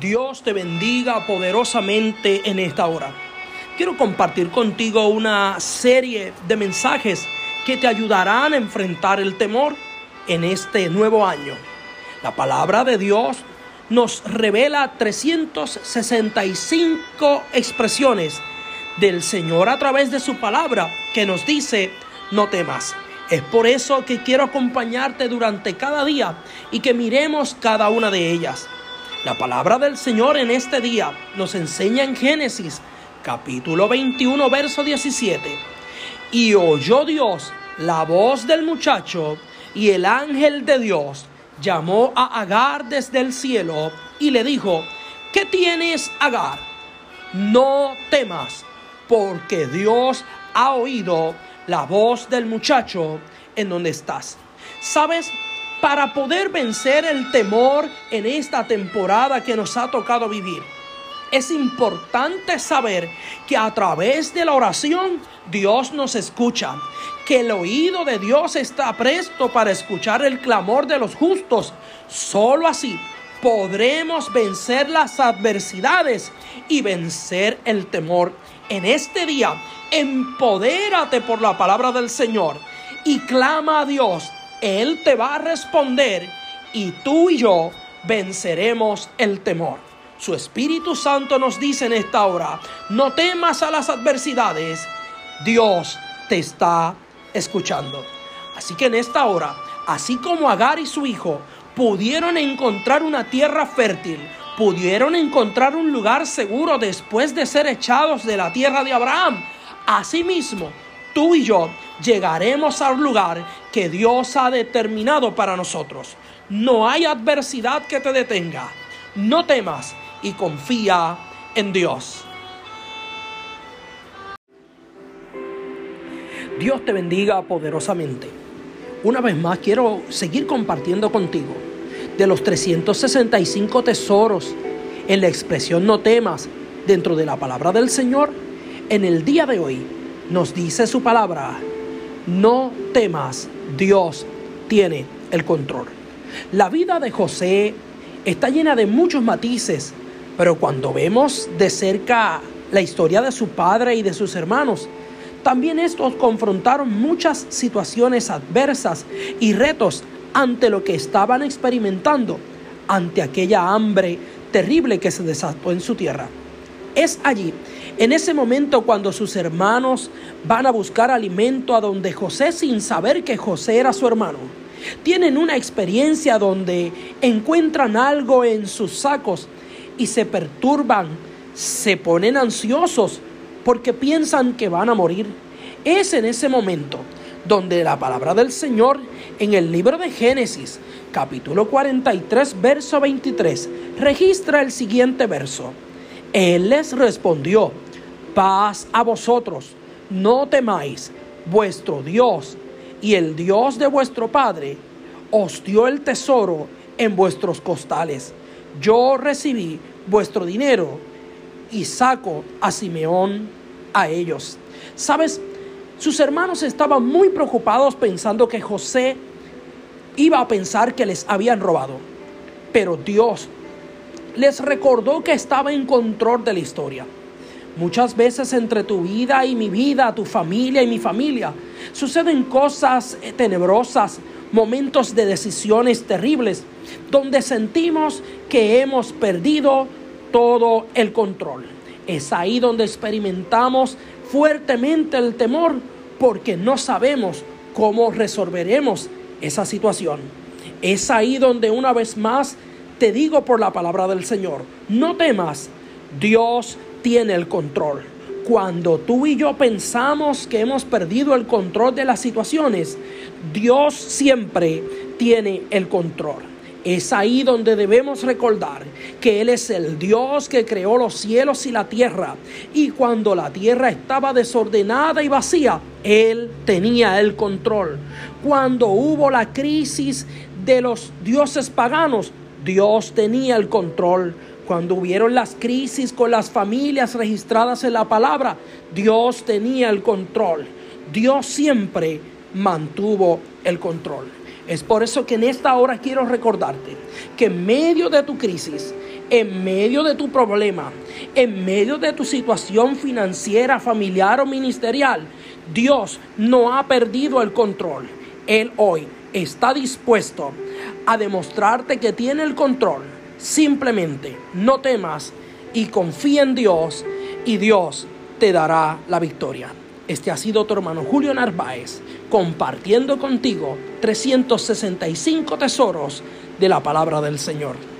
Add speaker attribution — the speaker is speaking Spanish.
Speaker 1: Dios te bendiga poderosamente en esta hora. Quiero compartir contigo una serie de mensajes que te ayudarán a enfrentar el temor en este nuevo año. La palabra de Dios nos revela 365 expresiones del Señor a través de su palabra que nos dice, no temas. Es por eso que quiero acompañarte durante cada día y que miremos cada una de ellas. La palabra del Señor en este día nos enseña en Génesis capítulo 21 verso 17. Y oyó Dios la voz del muchacho y el ángel de Dios llamó a Agar desde el cielo y le dijo, ¿qué tienes Agar? No temas, porque Dios ha oído la voz del muchacho en donde estás. ¿Sabes? Para poder vencer el temor en esta temporada que nos ha tocado vivir, es importante saber que a través de la oración Dios nos escucha, que el oído de Dios está presto para escuchar el clamor de los justos. Solo así podremos vencer las adversidades y vencer el temor. En este día, empodérate por la palabra del Señor y clama a Dios. Él te va a responder y tú y yo venceremos el temor. Su Espíritu Santo nos dice en esta hora, no temas a las adversidades, Dios te está escuchando. Así que en esta hora, así como Agar y su hijo pudieron encontrar una tierra fértil, pudieron encontrar un lugar seguro después de ser echados de la tierra de Abraham, asimismo, tú y yo llegaremos al lugar que Dios ha determinado para nosotros. No hay adversidad que te detenga. No temas y confía en Dios. Dios te bendiga poderosamente. Una vez más quiero seguir compartiendo contigo de los 365 tesoros en la expresión no temas dentro de la palabra del Señor. En el día de hoy nos dice su palabra, no temas, Dios tiene el control. La vida de José está llena de muchos matices, pero cuando vemos de cerca la historia de su padre y de sus hermanos, también estos confrontaron muchas situaciones adversas y retos ante lo que estaban experimentando, ante aquella hambre terrible que se desató en su tierra. Es allí, en ese momento cuando sus hermanos van a buscar alimento a donde José sin saber que José era su hermano. Tienen una experiencia donde encuentran algo en sus sacos y se perturban, se ponen ansiosos porque piensan que van a morir. Es en ese momento donde la palabra del Señor en el libro de Génesis, capítulo 43, verso 23, registra el siguiente verso. Él les respondió, paz a vosotros, no temáis, vuestro Dios y el Dios de vuestro Padre os dio el tesoro en vuestros costales. Yo recibí vuestro dinero y saco a Simeón a ellos. ¿Sabes? Sus hermanos estaban muy preocupados pensando que José iba a pensar que les habían robado. Pero Dios les recordó que estaba en control de la historia. Muchas veces entre tu vida y mi vida, tu familia y mi familia, suceden cosas tenebrosas, momentos de decisiones terribles, donde sentimos que hemos perdido todo el control. Es ahí donde experimentamos fuertemente el temor porque no sabemos cómo resolveremos esa situación. Es ahí donde una vez más te digo por la palabra del Señor, no temas, Dios tiene el control. Cuando tú y yo pensamos que hemos perdido el control de las situaciones, Dios siempre tiene el control. Es ahí donde debemos recordar que Él es el Dios que creó los cielos y la tierra. Y cuando la tierra estaba desordenada y vacía, Él tenía el control. Cuando hubo la crisis de los dioses paganos, Dios tenía el control. Cuando hubieron las crisis con las familias registradas en la palabra, Dios tenía el control. Dios siempre mantuvo el control. Es por eso que en esta hora quiero recordarte que en medio de tu crisis, en medio de tu problema, en medio de tu situación financiera, familiar o ministerial, Dios no ha perdido el control. Él hoy está dispuesto a demostrarte que tiene el control. Simplemente no temas y confía en Dios y Dios te dará la victoria. Este ha sido tu hermano Julio Narváez compartiendo contigo 365 tesoros de la palabra del Señor.